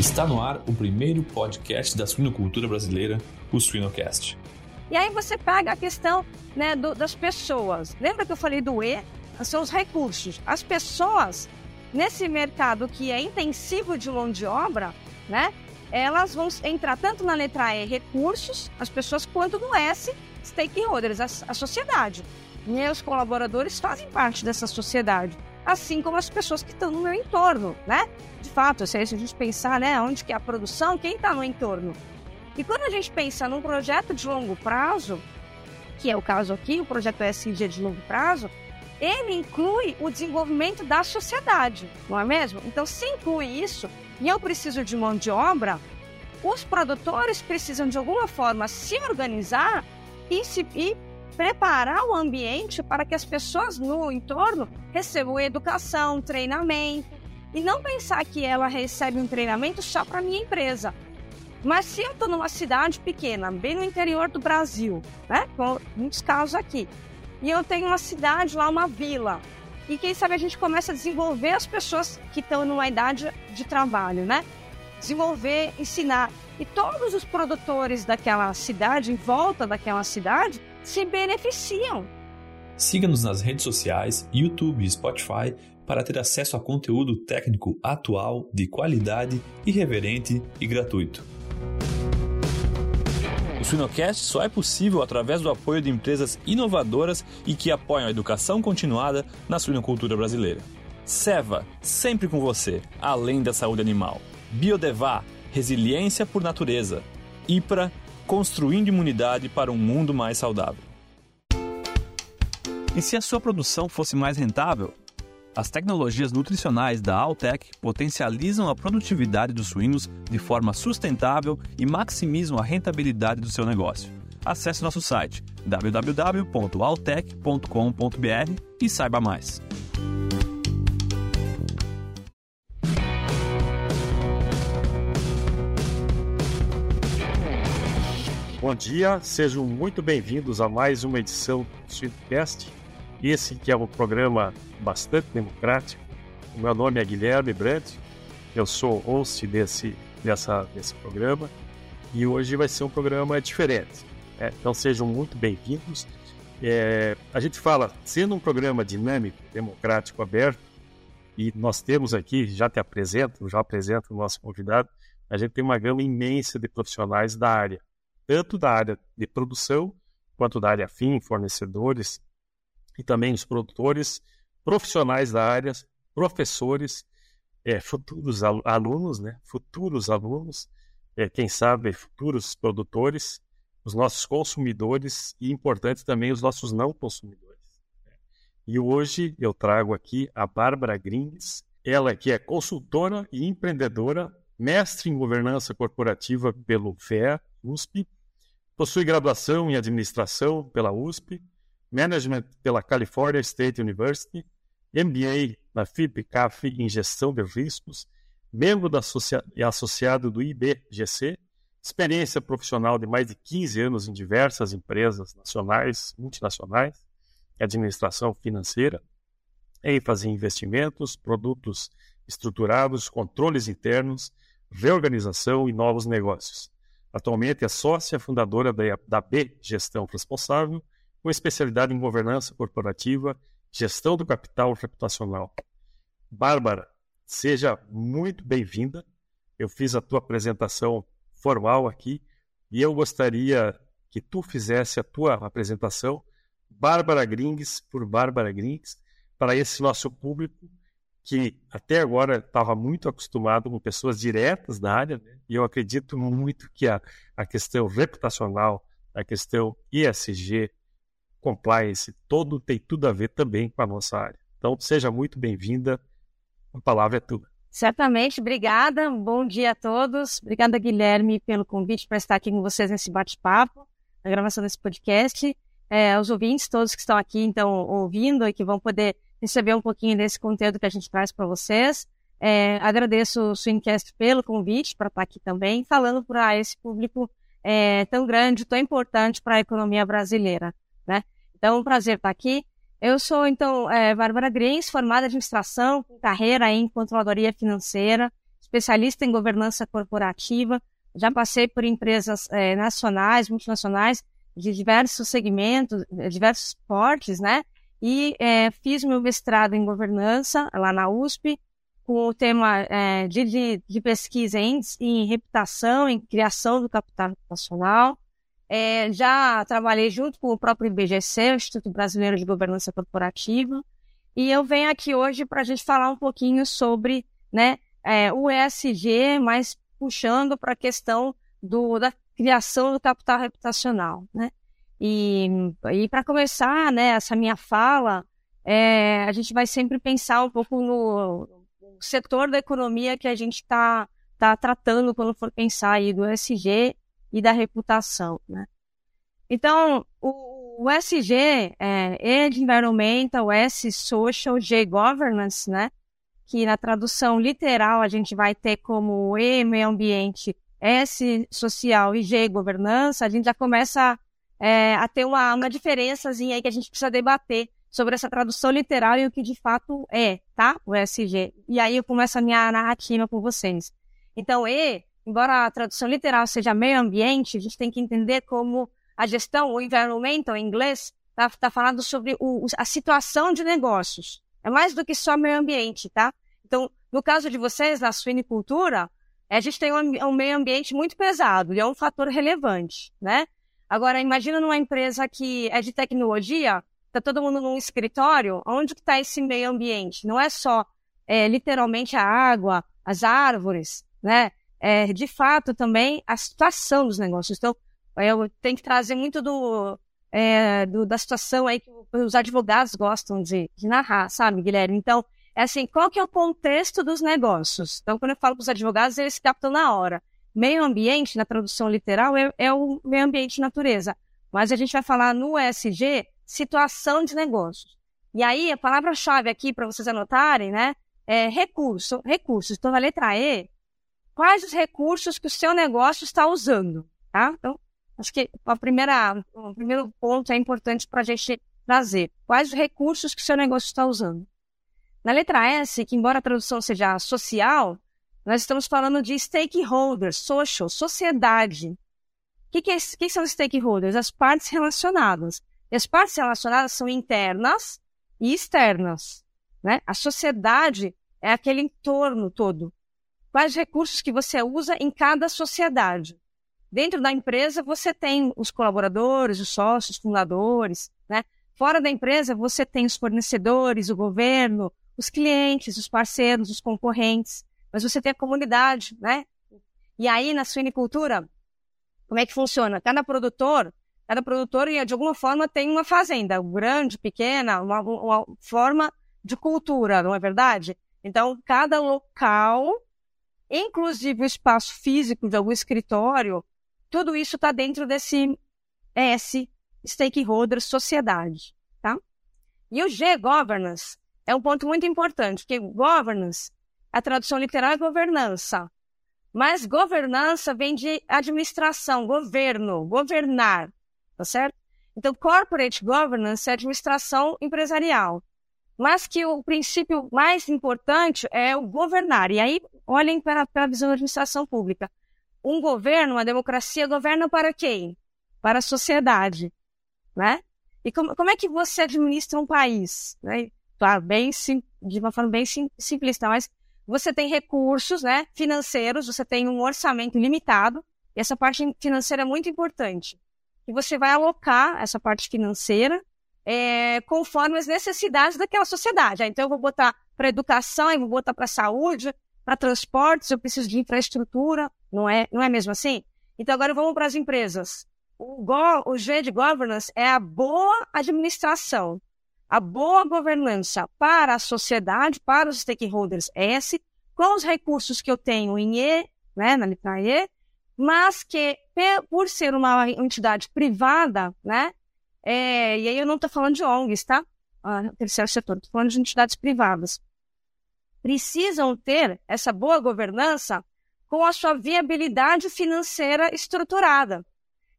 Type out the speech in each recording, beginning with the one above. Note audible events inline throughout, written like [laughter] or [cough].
Está no ar o primeiro podcast da suinocultura brasileira, o Suinocast. E aí você pega a questão né, do, das pessoas. Lembra que eu falei do E? São os recursos. As pessoas, nesse mercado que é intensivo de mão de obra, né, elas vão entrar tanto na letra E, recursos, as pessoas, quanto no S, stakeholders, a, a sociedade. Meus colaboradores fazem parte dessa sociedade, assim como as pessoas que estão no meu entorno, né? De fato, se a gente pensar, né, onde que é a produção, quem está no entorno. E quando a gente pensa num projeto de longo prazo, que é o caso aqui, o projeto SG de longo prazo, ele inclui o desenvolvimento da sociedade, não é mesmo? Então, se inclui isso, e eu preciso de mão de obra, os produtores precisam de alguma forma se organizar e, se, e preparar o ambiente para que as pessoas no entorno recebam educação, treinamento, e não pensar que ela recebe um treinamento só para minha empresa. Mas se eu estou numa cidade pequena, bem no interior do Brasil, né, com muitos casos aqui, e eu tenho uma cidade lá, uma vila, e quem sabe a gente começa a desenvolver as pessoas que estão numa idade de trabalho, né? Desenvolver, ensinar. E todos os produtores daquela cidade, em volta daquela cidade, se beneficiam. Siga-nos nas redes sociais, YouTube e Spotify para ter acesso a conteúdo técnico atual, de qualidade, irreverente e gratuito. O Suinocast só é possível através do apoio de empresas inovadoras e que apoiam a educação continuada na suinocultura brasileira. Seva, sempre com você, além da saúde animal. Biodevá, resiliência por natureza. IPRA, construindo imunidade para um mundo mais saudável. E se a sua produção fosse mais rentável? As tecnologias nutricionais da Altec potencializam a produtividade dos suínos de forma sustentável e maximizam a rentabilidade do seu negócio. Acesse nosso site www.altec.com.br e saiba mais. Bom dia, sejam muito bem-vindos a mais uma edição do Sweetcast. Esse que é um programa bastante democrático. O meu nome é Guilherme Brandt, eu sou host desse, dessa, desse programa e hoje vai ser um programa diferente. Né? Então sejam muito bem-vindos. É, a gente fala, sendo um programa dinâmico, democrático, aberto, e nós temos aqui, já te apresento, já apresento o nosso convidado, a gente tem uma gama imensa de profissionais da área tanto da área de produção quanto da área fim, fornecedores e também os produtores, profissionais da área, professores, é, futuros alunos, né? futuros alunos, é, quem sabe futuros produtores, os nossos consumidores e, importante também, os nossos não consumidores. E hoje eu trago aqui a Bárbara Grings, ela que é consultora e empreendedora, mestre em governança corporativa pelo FEA, USP, Possui graduação em administração pela USP, Management pela California State University, MBA na FIP-CAF em Gestão de Riscos, membro e associado do IBGC, experiência profissional de mais de 15 anos em diversas empresas nacionais, multinacionais, administração financeira, ênfase em investimentos, produtos estruturados, controles internos, reorganização e novos negócios. Atualmente é sócia fundadora da B Gestão Responsável, com especialidade em governança corporativa, gestão do capital reputacional. Bárbara, seja muito bem-vinda. Eu fiz a tua apresentação formal aqui e eu gostaria que tu fizesse a tua apresentação, Bárbara Grings por Bárbara Grings, para esse nosso público que até agora estava muito acostumado com pessoas diretas da área, né? e eu acredito muito que a, a questão reputacional, a questão ESG, compliance, todo tem tudo a ver também com a nossa área. Então, seja muito bem-vinda, a palavra é tua. Certamente, obrigada, bom dia a todos. Obrigada, Guilherme, pelo convite para estar aqui com vocês nesse bate-papo, na gravação desse podcast. É, aos ouvintes, todos que estão aqui, então, ouvindo e que vão poder receber um pouquinho desse conteúdo que a gente traz para vocês. É, agradeço o Swingcast pelo convite para estar aqui também, falando para esse público é, tão grande, tão importante para a economia brasileira. Né? Então, é um prazer estar aqui. Eu sou, então, é, Bárbara Grins, formada em administração, com carreira em controladoria financeira, especialista em governança corporativa, já passei por empresas é, nacionais, multinacionais, de diversos segmentos, diversos portes, né? E é, fiz meu mestrado em governança lá na USP, com o tema é, de, de, de, pesquisa em, em, reputação, em criação do capital reputacional. É, já trabalhei junto com o próprio IBGC, o Instituto Brasileiro de Governança Corporativa, e eu venho aqui hoje para a gente falar um pouquinho sobre né, é, o ESG, mas puxando para a questão do, da criação do capital reputacional. Né? E, e para começar né, essa minha fala, é, a gente vai sempre pensar um pouco no, no setor da economia que a gente está tá tratando quando for pensar aí do ESG e da reputação. Né? Então, o, o SG é Ed Environmental, S Social, G Governance, né? Que na tradução literal a gente vai ter como E meio ambiente, S social e G governança. A gente já começa é, a ter uma, uma diferençazinha aí que a gente precisa debater sobre essa tradução literal e o que de fato é, tá? O SG. E aí eu começo a minha narrativa com vocês. Então, E, embora a tradução literal seja meio ambiente, a gente tem que entender como a gestão, o environmental em inglês, está tá falando sobre o, a situação de negócios. É mais do que só meio ambiente, tá? Então, no caso de vocês, na suinicultura, a gente tem um, um meio ambiente muito pesado e é um fator relevante, né? Agora, imagina numa empresa que é de tecnologia, está todo mundo num escritório, onde que está esse meio ambiente? Não é só é, literalmente a água, as árvores, né? É, de fato também a situação dos negócios. Então, eu tenho que trazer muito do, é, do, da situação aí que os advogados gostam de, de, narrar, sabe, Guilherme? Então, é assim, qual que é o contexto dos negócios? Então, quando eu falo para os advogados, eles captam na hora. Meio ambiente, na tradução literal, é, é o meio ambiente natureza. Mas a gente vai falar no ESG, situação de negócios. E aí, a palavra-chave aqui para vocês anotarem, né, é recurso, recursos. Então, na letra E, quais os recursos que o seu negócio está usando, tá? Então, Acho que a primeira, o primeiro ponto é importante para a gente trazer. Quais os recursos que o seu negócio está usando? Na letra S, que embora a tradução seja social, nós estamos falando de stakeholders, social, sociedade. O que, que, é, que são os stakeholders? As partes relacionadas. E as partes relacionadas são internas e externas. Né? A sociedade é aquele entorno todo. Quais recursos que você usa em cada sociedade? Dentro da empresa, você tem os colaboradores, os sócios, fundadores, né? Fora da empresa, você tem os fornecedores, o governo, os clientes, os parceiros, os concorrentes. Mas você tem a comunidade, né? E aí, na suinicultura, como é que funciona? Cada produtor, cada produtor, de alguma forma, tem uma fazenda, grande, pequena, uma, uma forma de cultura, não é verdade? Então, cada local, inclusive o espaço físico de algum escritório, tudo isso está dentro desse S, stakeholder, sociedade, tá? E o G, governance, é um ponto muito importante, porque governance, a tradução literal é governança. Mas governança vem de administração, governo, governar, tá certo? Então, corporate governance é administração empresarial. Mas que o princípio mais importante é o governar. E aí, olhem para, a visão da administração pública um governo, uma democracia, governa para quem? Para a sociedade, né? E como, como é que você administra um país? Né? Claro, bem sim, de uma forma bem sim, simplista, mas você tem recursos né, financeiros, você tem um orçamento limitado, e essa parte financeira é muito importante. E você vai alocar essa parte financeira é, conforme as necessidades daquela sociedade. Ah, então, eu vou botar para educação, eu vou botar para saúde, para transportes, eu preciso de infraestrutura, não é, não é mesmo assim? Então agora vamos para as empresas. O, go, o G de governance é a boa administração, a boa governança para a sociedade, para os stakeholders S, com os recursos que eu tenho em E, né, na letra E, mas que por ser uma entidade privada, né, é, e aí eu não estou falando de ONGs, tá? Ah, terceiro setor, estou falando de entidades privadas. Precisam ter essa boa governança com a sua viabilidade financeira estruturada.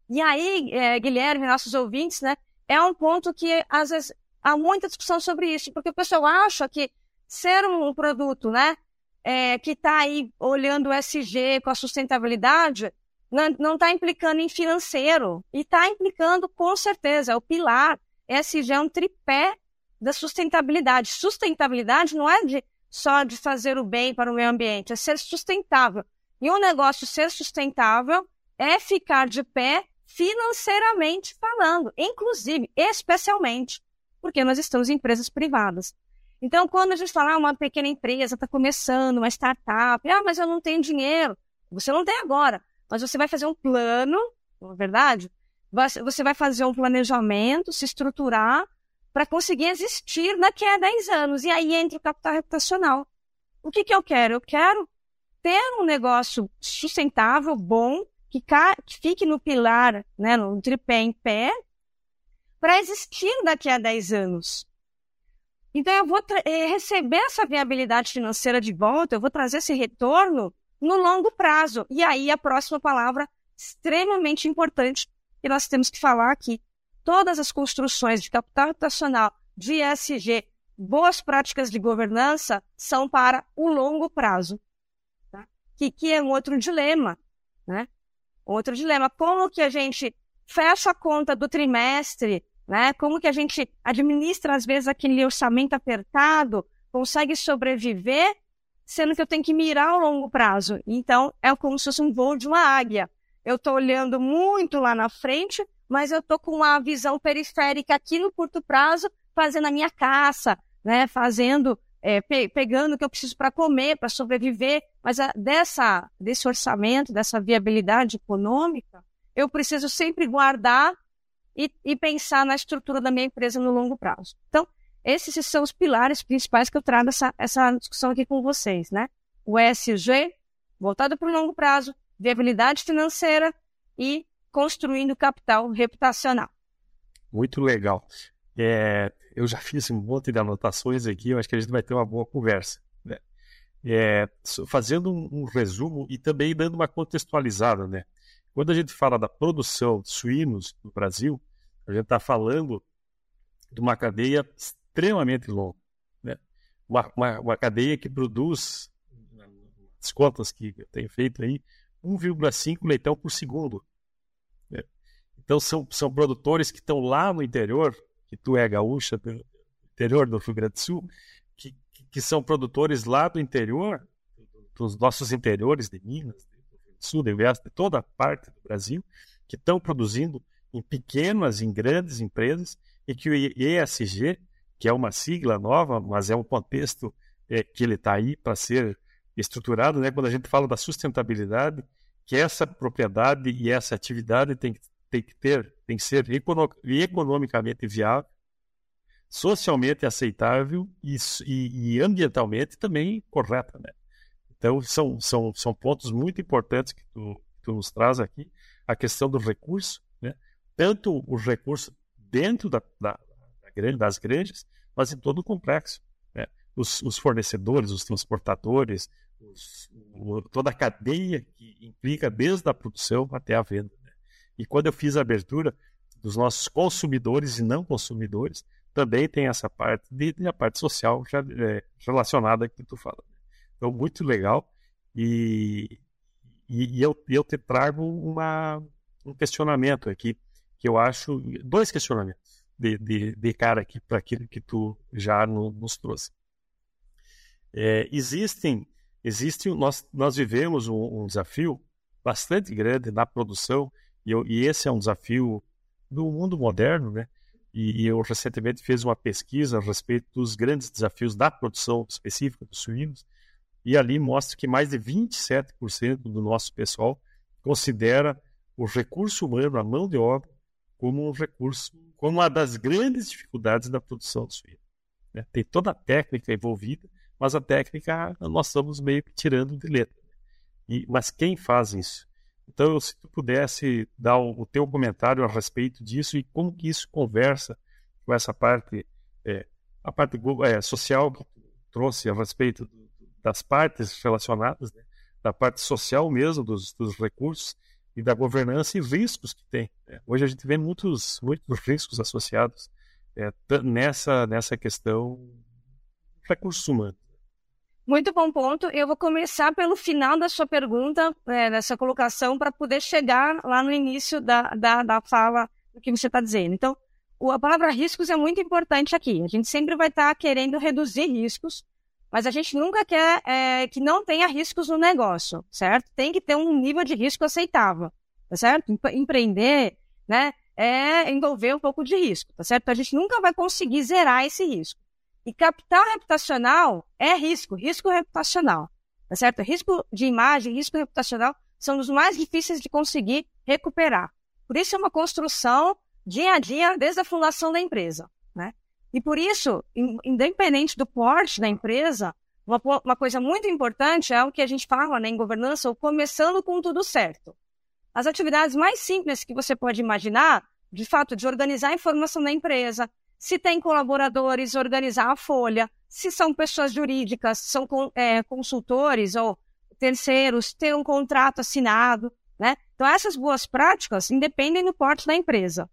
E aí, é, Guilherme, nossos ouvintes, né, é um ponto que às vezes há muita discussão sobre isso, porque o pessoal acha que ser um produto, né, é, que está aí olhando o SG com a sustentabilidade não está implicando em financeiro e está implicando com certeza, é o pilar. SG é um tripé da sustentabilidade. Sustentabilidade não é de, só de fazer o bem para o meio ambiente, é ser sustentável. E um negócio ser sustentável é ficar de pé financeiramente falando, inclusive, especialmente, porque nós estamos em empresas privadas. Então, quando a gente fala, ah, uma pequena empresa está começando, uma startup, ah, mas eu não tenho dinheiro. Você não tem agora, mas você vai fazer um plano, não é verdade? Você vai fazer um planejamento, se estruturar para conseguir existir daqui a 10 anos. E aí entra o capital reputacional. O que, que eu quero? Eu quero ter um negócio sustentável, bom, que, que fique no pilar, né, no tripé em pé, para existir daqui a 10 anos. Então, eu vou eh, receber essa viabilidade financeira de volta, eu vou trazer esse retorno no longo prazo. E aí, a próxima palavra extremamente importante que nós temos que falar aqui. Todas as construções de capital reputacional, de ESG, boas práticas de governança, são para o longo prazo. Tá? Que, que é um outro dilema. Né? Outro dilema. Como que a gente fecha a conta do trimestre né? Como que a gente administra, às vezes, aquele orçamento apertado, consegue sobreviver, sendo que eu tenho que mirar ao longo prazo. Então, é como se fosse um voo de uma águia. Eu estou olhando muito lá na frente, mas eu estou com uma visão periférica aqui no curto prazo, fazendo a minha caça, né? fazendo, é, pe pegando o que eu preciso para comer, para sobreviver. Mas a, dessa, desse orçamento, dessa viabilidade econômica, eu preciso sempre guardar e, e pensar na estrutura da minha empresa no longo prazo. Então, esses são os pilares principais que eu trago essa, essa discussão aqui com vocês, né? O ESG, voltado para o longo prazo, viabilidade financeira e construindo capital reputacional. Muito legal. É, eu já fiz um monte de anotações aqui, eu acho que a gente vai ter uma boa conversa. Né? É, fazendo um, um, resumo e também dando uma contextualizada, né? Quando a gente fala da produção de suínos no Brasil, a gente está falando de uma cadeia extremamente longa. Né? Uma, uma, uma, cadeia que produz, as contas que eu tenho feito aí, 1,5 leitão por segundo. Né? Então são, são produtores que estão lá no interior, que tu é gaúcha, do interior do Rio Grande do Sul, que, que são produtores lá do interior, dos nossos interiores de Minas, sul, de de toda parte do Brasil, que estão produzindo em pequenas, em grandes empresas, e que o ESG, que é uma sigla nova, mas é um contexto é, que ele está aí para ser estruturado, né? quando a gente fala da sustentabilidade, que essa propriedade e essa atividade tem, tem que ter, tem que ser economicamente viável, socialmente aceitável e, e, e ambientalmente também correta. Né? Então, são, são, são pontos muito importantes que tu, tu nos traz aqui. A questão do recurso, né? tanto os recursos dentro da, da, da, das grandes, mas em todo o complexo. Né? Os, os, fornecedores, os transportadores, os, o, toda a cadeia que implica desde a produção até a venda. Né? E quando eu fiz a abertura dos nossos consumidores e não consumidores, também tem essa parte de, de a parte social já, é, relacionada que tu fala. Então, muito legal. E, e, e eu, eu te trago uma, um questionamento aqui, que eu acho. Dois questionamentos de, de, de cara aqui para aquilo que tu já no, nos trouxe. É, existem, existe, nós, nós vivemos um, um, desafio bastante grande na produção, e, eu, e esse é um desafio do mundo moderno, né? E, e eu recentemente fiz uma pesquisa a respeito dos grandes desafios da produção específica dos suínos, e ali mostra que mais de 27% do nosso pessoal considera o recurso humano, a mão de obra, como um recurso, como uma das grandes dificuldades da produção de suíno. Né? Tem toda a técnica envolvida, mas a técnica nós estamos meio que tirando de letra. E, mas quem faz isso? Então, se tu pudesse dar o, o teu comentário a respeito disso e como que isso conversa com essa parte, é, a parte é, social que tu trouxe a respeito do das partes relacionadas, né? da parte social mesmo dos, dos, recursos e da governança e riscos que tem. Né? Hoje a gente vê muitos, muitos riscos associados é, nessa, nessa questão recursos humanos. Muito bom ponto. Eu vou começar pelo final da sua pergunta, é, dessa colocação, para poder chegar lá no início da, da, da fala do que você está dizendo. Então, a palavra riscos é muito importante aqui. A gente sempre vai estar tá querendo reduzir riscos, mas a gente nunca quer é, que não tenha riscos no negócio, certo? Tem que ter um nível de risco aceitável, tá certo? Empreender, né, é envolver um pouco de risco, tá certo? A gente nunca vai conseguir zerar esse risco. E capital reputacional é risco, risco reputacional, tá certo? Risco de imagem, risco reputacional são os mais difíceis de conseguir recuperar. Por isso é uma construção dia a dia desde a fundação da empresa? E por isso, independente do porte da empresa, uma, uma coisa muito importante é o que a gente fala né, em governança, o começando com tudo certo. As atividades mais simples que você pode imaginar, de fato, de organizar a informação da empresa, se tem colaboradores, organizar a folha, se são pessoas jurídicas, são é, consultores ou terceiros, ter um contrato assinado, né? Então, essas boas práticas independem do porte da empresa.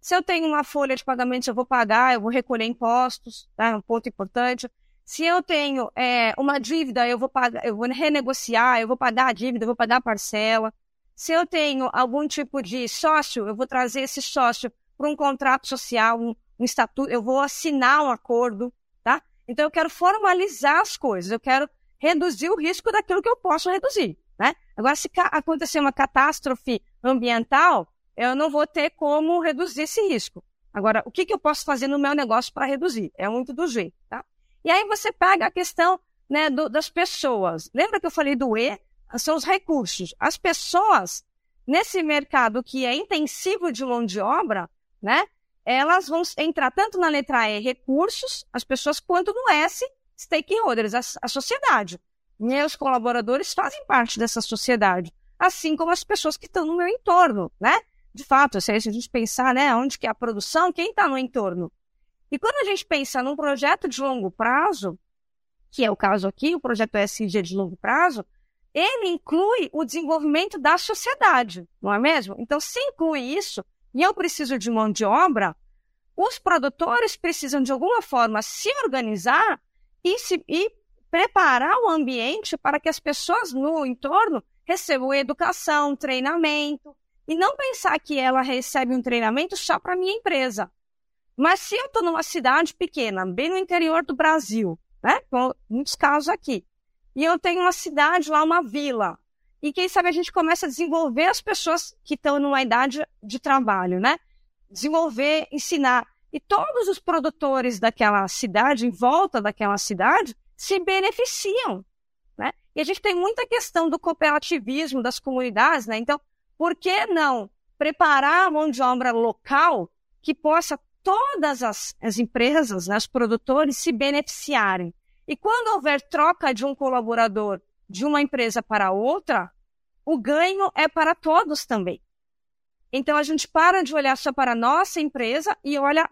Se eu tenho uma folha de pagamentos, eu vou pagar, eu vou recolher impostos, tá? É um ponto importante. Se eu tenho é, uma dívida, eu vou pagar, eu vou renegociar, eu vou pagar a dívida, eu vou pagar a parcela. Se eu tenho algum tipo de sócio, eu vou trazer esse sócio para um contrato social, um, um estatuto, eu vou assinar um acordo, tá? Então eu quero formalizar as coisas, eu quero reduzir o risco daquilo que eu posso reduzir. Né? Agora, se acontecer uma catástrofe ambiental, eu não vou ter como reduzir esse risco. Agora, o que, que eu posso fazer no meu negócio para reduzir? É muito do jeito, tá? E aí você pega a questão né, do, das pessoas. Lembra que eu falei do E? São os recursos. As pessoas, nesse mercado que é intensivo de mão de obra, né? Elas vão entrar tanto na letra E, recursos, as pessoas, quanto no S, stakeholders, a, a sociedade. Meus colaboradores fazem parte dessa sociedade, assim como as pessoas que estão no meu entorno, né? De fato, se a gente pensar, né, onde que é a produção, quem está no entorno. E quando a gente pensa num projeto de longo prazo, que é o caso aqui, o projeto SG de longo prazo, ele inclui o desenvolvimento da sociedade, não é mesmo? Então, se inclui isso, e eu preciso de mão de obra, os produtores precisam, de alguma forma, se organizar e, se, e preparar o ambiente para que as pessoas no entorno recebam educação, treinamento, e não pensar que ela recebe um treinamento só para minha empresa. Mas se eu estou numa cidade pequena, bem no interior do Brasil, né? Muitos casos aqui, e eu tenho uma cidade lá, uma vila, e quem sabe a gente começa a desenvolver as pessoas que estão numa idade de trabalho, né? Desenvolver, ensinar. E todos os produtores daquela cidade, em volta daquela cidade, se beneficiam. Né? E a gente tem muita questão do cooperativismo das comunidades, né? Então, por que não preparar a mão de obra local que possa todas as, as empresas, né, os produtores, se beneficiarem? E quando houver troca de um colaborador de uma empresa para outra, o ganho é para todos também. Então a gente para de olhar só para a nossa empresa e olha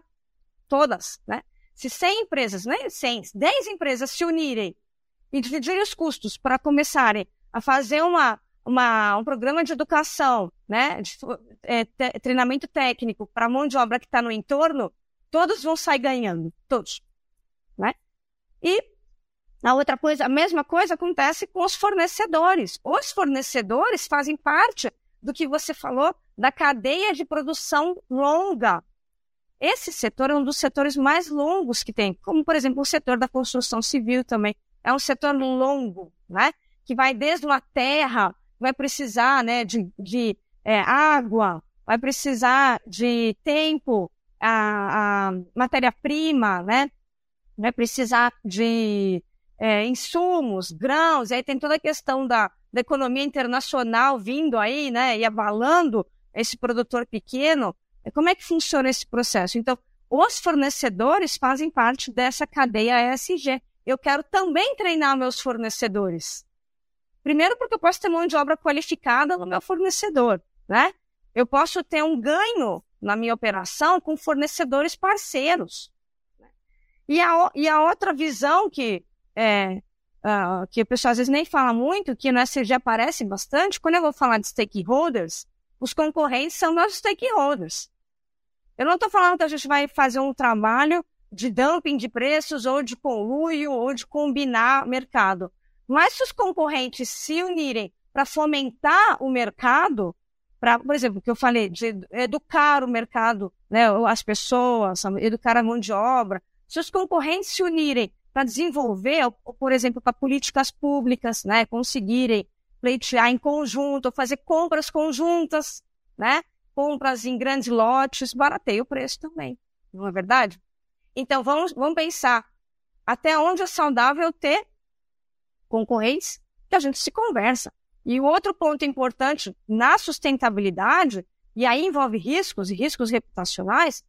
todas, né? Se 100 empresas, nem 100, 10 empresas se unirem e dividirem os custos para começarem a fazer uma, uma, um programa de educação, né, de é, te, treinamento técnico para a mão de obra que está no entorno, todos vão sair ganhando, todos, né? E a outra coisa, a mesma coisa acontece com os fornecedores. Os fornecedores fazem parte do que você falou da cadeia de produção longa. Esse setor é um dos setores mais longos que tem, como, por exemplo, o setor da construção civil também. É um setor longo, né? Que vai desde uma terra, vai precisar né, de, de é, água, vai precisar de tempo, a, a matéria-prima, né? Vai precisar de é, insumos, grãos, e aí tem toda a questão da, da economia internacional vindo aí, né? E abalando esse produtor pequeno. Como é que funciona esse processo? Então, os fornecedores fazem parte dessa cadeia ESG. Eu quero também treinar meus fornecedores. Primeiro, porque eu posso ter mão de obra qualificada no meu fornecedor, né? Eu posso ter um ganho na minha operação com fornecedores parceiros. E a, e a outra visão que, é, uh, que o pessoal às vezes nem fala muito, que no SG aparece bastante, quando eu vou falar de stakeholders, os concorrentes são meus stakeholders. Eu não estou falando que a gente vai fazer um trabalho de dumping de preços, ou de conluio, ou de combinar mercado. Mas se os concorrentes se unirem para fomentar o mercado, para, por exemplo, o que eu falei, de educar o mercado, né, as pessoas, educar a mão de obra, se os concorrentes se unirem para desenvolver, por exemplo, para políticas públicas, né, conseguirem pleitear em conjunto, fazer compras conjuntas, né, compras em grandes lotes, barateia o preço também, não é verdade? Então, vamos, vamos pensar até onde é saudável ter concorrentes que a gente se conversa. E o outro ponto importante na sustentabilidade, e aí envolve riscos e riscos reputacionais,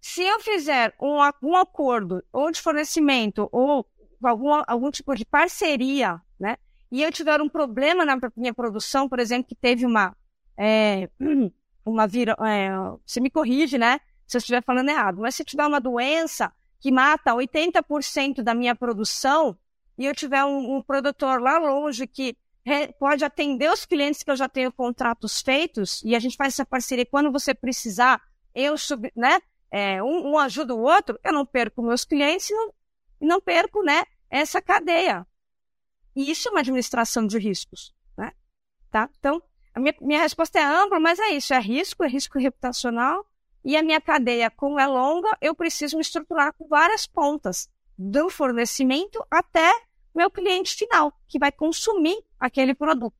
se eu fizer um, um acordo ou de fornecimento ou algum, algum tipo de parceria, né, e eu tiver um problema na minha produção, por exemplo, que teve uma, é, [clears throat] uma vira, é, você me corrige, né, se eu estiver falando errado, mas se tiver uma doença que mata 80% da minha produção e eu tiver um, um produtor lá longe que pode atender os clientes que eu já tenho contratos feitos e a gente faz essa parceria quando você precisar, eu sub, né, é, um, um, ajuda o outro, eu não perco meus clientes e não, não perco, né, essa cadeia. E isso é uma administração de riscos, né? Tá? Então, a minha, minha resposta é ampla, mas é isso, é risco, é risco reputacional, e a minha cadeia, como é longa, eu preciso me estruturar com várias pontas, do fornecimento até meu cliente final, que vai consumir aquele produto.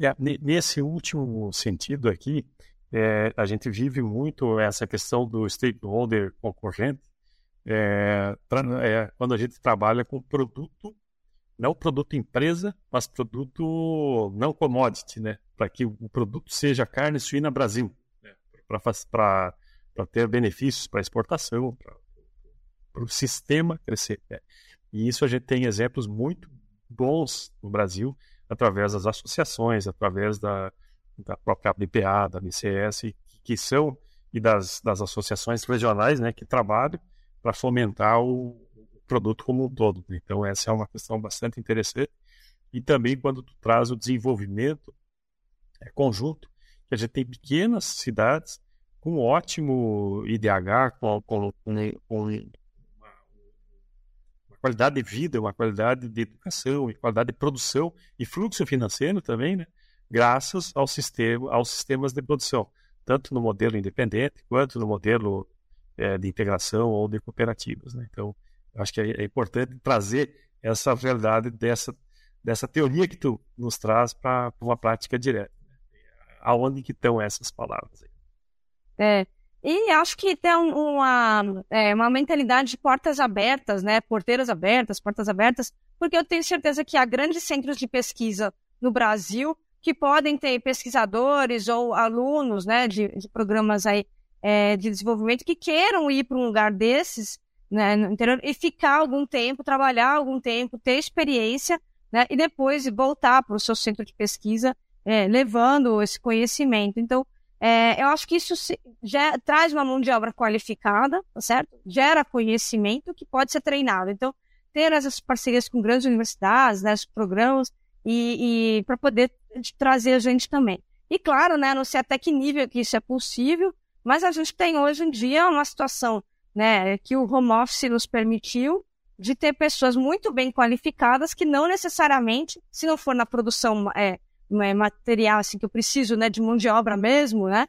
É, nesse último sentido aqui, é, a gente vive muito essa questão do stakeholder concorrente é, é, quando a gente trabalha com produto, não produto empresa, mas produto não commodity, né? Para que o produto seja carne suína Brasil, né? para ter benefícios para exportação, para o sistema crescer. Né? E isso a gente tem exemplos muito bons no Brasil, através das associações, através da, da própria BPA, da BCS, que, são, e das, das associações regionais né, que trabalham para fomentar o, produto como um todo. Então, essa é uma questão bastante interessante. E também quando tu traz o desenvolvimento é, conjunto, que a gente tem pequenas cidades com ótimo IDH, com, com, com qualidade de vida, uma qualidade de educação, e qualidade de produção e fluxo financeiro também, né? graças ao sistema, aos sistemas de produção, tanto no modelo independente quanto no modelo é, de integração ou de cooperativas. Né? Então, acho que é, é, importante trazer essa verdade dessa, dessa teoria que tu nos traz para uma prática direta. Né? Aonde que estão essas palavras aí? É, e acho que tem uma, é, uma mentalidade de portas abertas, né? Porteiras abertas, portas abertas, porque eu tenho certeza que há grandes centros de pesquisa no Brasil que podem ter pesquisadores ou alunos, né, de, de programas aí é, de desenvolvimento que queiram ir para um lugar desses, né, no interior e ficar algum tempo, trabalhar algum tempo, ter experiência, né, e depois voltar para o seu centro de pesquisa, é, levando esse conhecimento. Então, é, eu acho que isso já traz uma mão de obra qualificada, tá certo? Gera conhecimento que pode ser treinado. Então, ter essas parcerias com grandes universidades, né, os programas, e, e para poder trazer a gente também. E claro, né, não sei até que nível que isso é possível, mas a gente tem hoje em dia uma situação né, que o home office nos permitiu de ter pessoas muito bem qualificadas que não necessariamente, se não for na produção é, é, material assim que eu preciso, né, de mão de obra mesmo, né?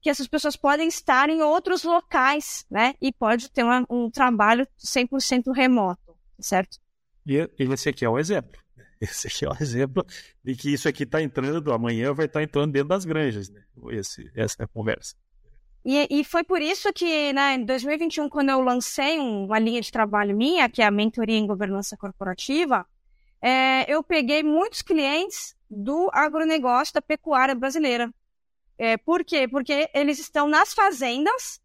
Que essas pessoas podem estar em outros locais, né? E pode ter uma, um trabalho 100% remoto, certo? E, esse aqui é um exemplo. [laughs] Esse aqui é um exemplo de que isso aqui está entrando, amanhã vai estar tá entrando dentro das granjas, né? Esse, essa é a conversa. E, e, foi por isso que, né, em 2021, quando eu lancei uma linha de trabalho minha, que é a Mentoria em Governança Corporativa, é, eu peguei muitos clientes do agronegócio da pecuária brasileira. É, por quê? Porque eles estão nas fazendas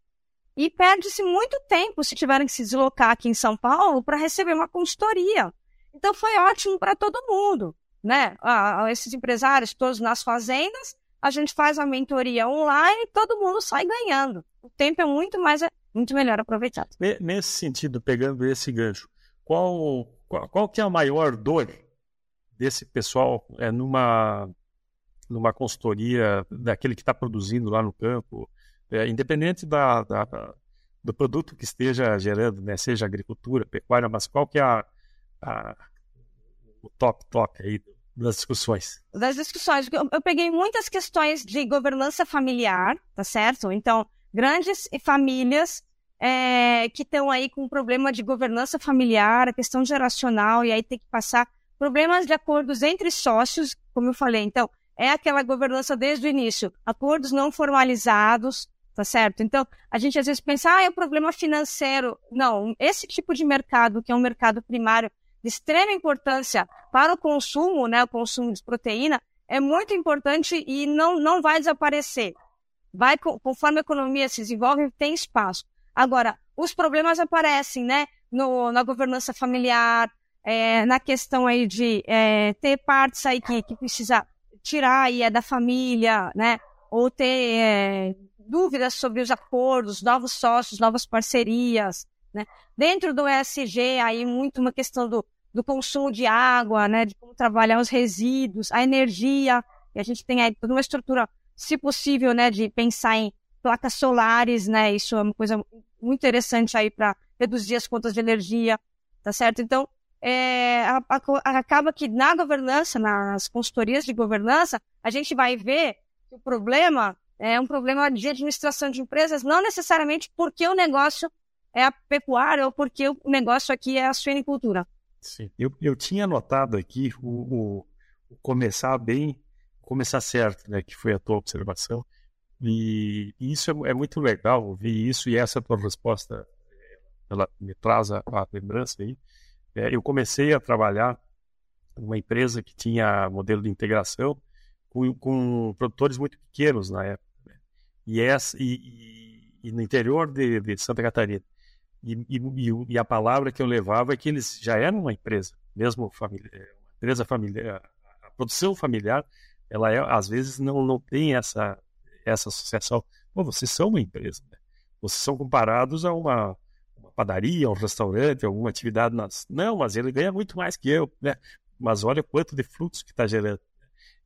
e perde-se muito tempo se tiverem que se deslocar aqui em São Paulo para receber uma consultoria. Então foi ótimo para todo mundo, né? Ah, esses empresários todos nas fazendas, a gente faz a mentoria online e todo mundo sai ganhando. O tempo é muito mais muito melhor aproveitado. Nesse sentido, pegando esse gancho, qual qual, qual que é a maior dor desse pessoal é numa numa consultoria daquele que está produzindo lá no campo, é, independente da, da, do produto que esteja gerando, né, seja agricultura, pecuária, mas qual que é a, a, o top top aí das discussões? Das discussões, eu, eu peguei muitas questões de governança familiar, tá certo? Então, grandes famílias é, que estão aí com problema de governança familiar, a questão geracional, e aí tem que passar problemas de acordos entre sócios, como eu falei. Então, é aquela governança desde o início, acordos não formalizados, tá certo? Então, a gente às vezes pensa, ah, é um problema financeiro. Não, esse tipo de mercado, que é um mercado primário de extrema importância para o consumo, né, o consumo de proteína, é muito importante e não, não vai desaparecer. Vai, conforme a economia se desenvolve, tem espaço. Agora, os problemas aparecem, né, no, na governança familiar, é, na questão aí de é, ter partes aí que, que precisa tirar e é da família, né, ou ter é, dúvidas sobre os acordos, novos sócios, novas parcerias, né? Dentro do ESG, aí muito uma questão do, do consumo de água, né? De como trabalhar os resíduos, a energia, e a gente tem aí toda uma estrutura, se possível, né? De pensar em placas solares, né? Isso é uma coisa muito interessante aí para reduzir as contas de energia, tá certo? Então, é, a, a, acaba que na governança, nas consultorias de governança, a gente vai ver que o problema é um problema de administração de empresas, não necessariamente porque o negócio é a pecuária ou porque o negócio aqui é a suinicultura. Sim, eu, eu tinha notado aqui o, o, começar bem, começar certo, né, que foi a tua observação, e, isso é, é, muito legal ouvir isso, e essa tua resposta, ela me traz a, a lembrança aí. É, eu comecei a trabalhar numa empresa que tinha modelo de integração, com, com produtores muito pequenos na época. Né? E, essa, e, e, e, no interior de, de Santa Catarina. E, a palavra que eu levava é que eles já eram uma empresa, mesmo família, é, uma empresa familiar. A produção familiar, ela é, às vezes não, não tem essa, essa associação. Pô, vocês são uma empresa. Né? Vocês são comparados a uma padaria, um restaurante, alguma atividade. Não, mas ele ganha muito mais que eu. Né? Mas olha quanto de frutos que está gerando.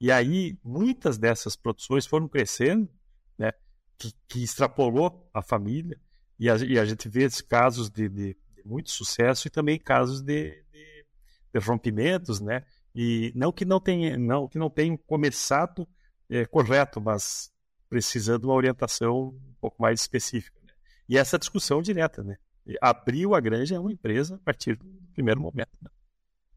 E aí, muitas dessas produções foram crescendo, né, que, que extrapolou a família, e a, e a gente vê esses casos de, de, de, muito sucesso e também casos de, de, de, rompimentos, né, e não que não tenha, não que não tenham começado é, correto, mas precisando de uma orientação um pouco mais específica. Né? E essa discussão direta, né? Abriu a granja é uma empresa a partir do primeiro momento. Né?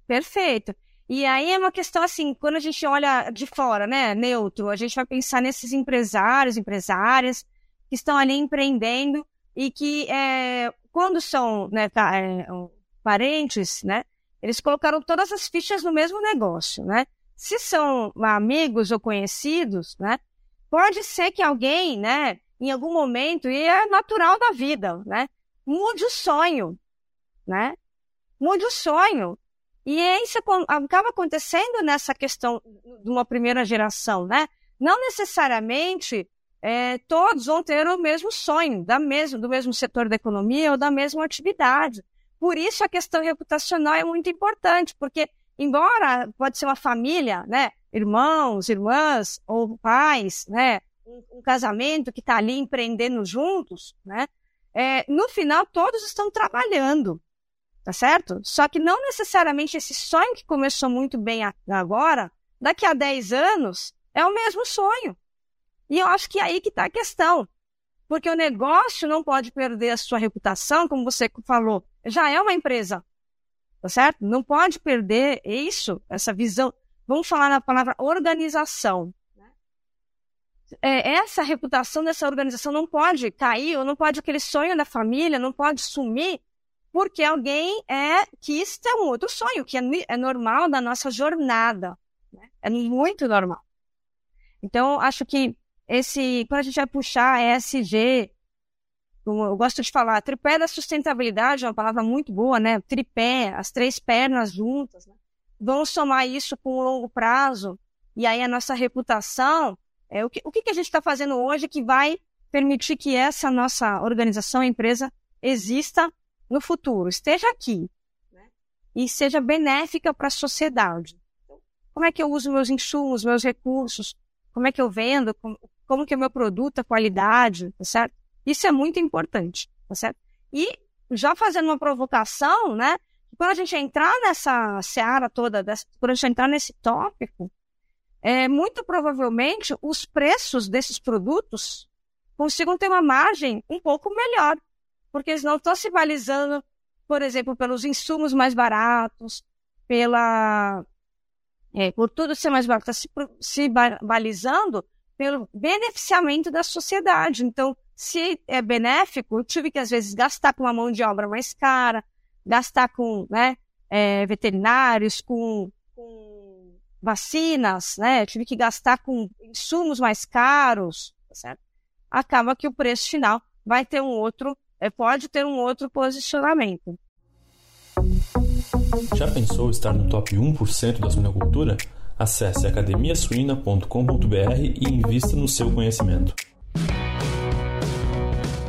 Perfeito. E aí é uma questão assim, quando a gente olha de fora, né, neutro, a gente vai pensar nesses empresários, empresárias que estão ali empreendendo e que é, quando são né, tá, é, parentes, né, eles colocaram todas as fichas no mesmo negócio, né? Se são amigos ou conhecidos, né, pode ser que alguém, né, em algum momento, e é natural da vida, né, mude o sonho, né? Mude o sonho. E isso acaba acontecendo nessa questão de uma primeira geração, né? Não necessariamente é, todos vão ter o mesmo sonho, da mesmo, do mesmo setor da economia ou da mesma atividade. Por isso a questão reputacional é muito importante, porque embora pode ser uma família, né, irmãos, irmãs ou pais, né, um, um casamento que está ali empreendendo juntos, né, é, no final todos estão trabalhando, tá certo? Só que não necessariamente esse sonho que começou muito bem agora, daqui a 10 anos, é o mesmo sonho. E eu acho que é aí que está a questão. Porque o negócio não pode perder a sua reputação, como você falou, já é uma empresa, tá certo? Não pode perder isso, essa visão. Vamos falar na palavra organização. É, essa reputação dessa organização não pode cair, ou não pode aquele sonho da família, não pode sumir porque alguém é quis ter um outro sonho, que é, é normal da nossa jornada. Né? É muito normal. Então, acho que esse, quando a gente vai puxar ESG, eu gosto de falar, tripé da sustentabilidade é uma palavra muito boa, né? Tripé, as três pernas juntas. Né? Somar isso com o longo prazo, e aí a nossa reputação, é, o, que, o que, a gente está fazendo hoje que vai permitir que essa nossa organização, empresa, exista no futuro esteja aqui né? e seja benéfica para a sociedade. Como é que eu uso meus insumos, meus recursos? Como é que eu vendo? Como, como que é o meu produto, a qualidade, tá certo? Isso é muito importante. tá certo? E já fazendo uma provocação, né? Quando a gente entrar nessa seara toda, quando a gente entrar nesse tópico, é, muito provavelmente os preços desses produtos consigam ter uma margem um pouco melhor, porque eles não estão se balizando, por exemplo, pelos insumos mais baratos, pela é, por tudo ser mais barato, está se, se balizando pelo beneficiamento da sociedade. Então, se é benéfico, eu tive que às vezes gastar com uma mão de obra mais cara, gastar com né, é, veterinários, com, com, vacinas, né? Eu tive que gastar com insumos mais caros, tá certo? Acaba que o preço final vai ter um outro, é, pode ter um outro posicionamento. Já pensou estar no top 1% da suinocultura? Acesse academiasuina.com.br e invista no seu conhecimento.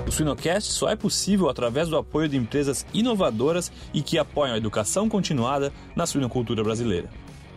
O Suinocast só é possível através do apoio de empresas inovadoras e que apoiam a educação continuada na suinocultura brasileira.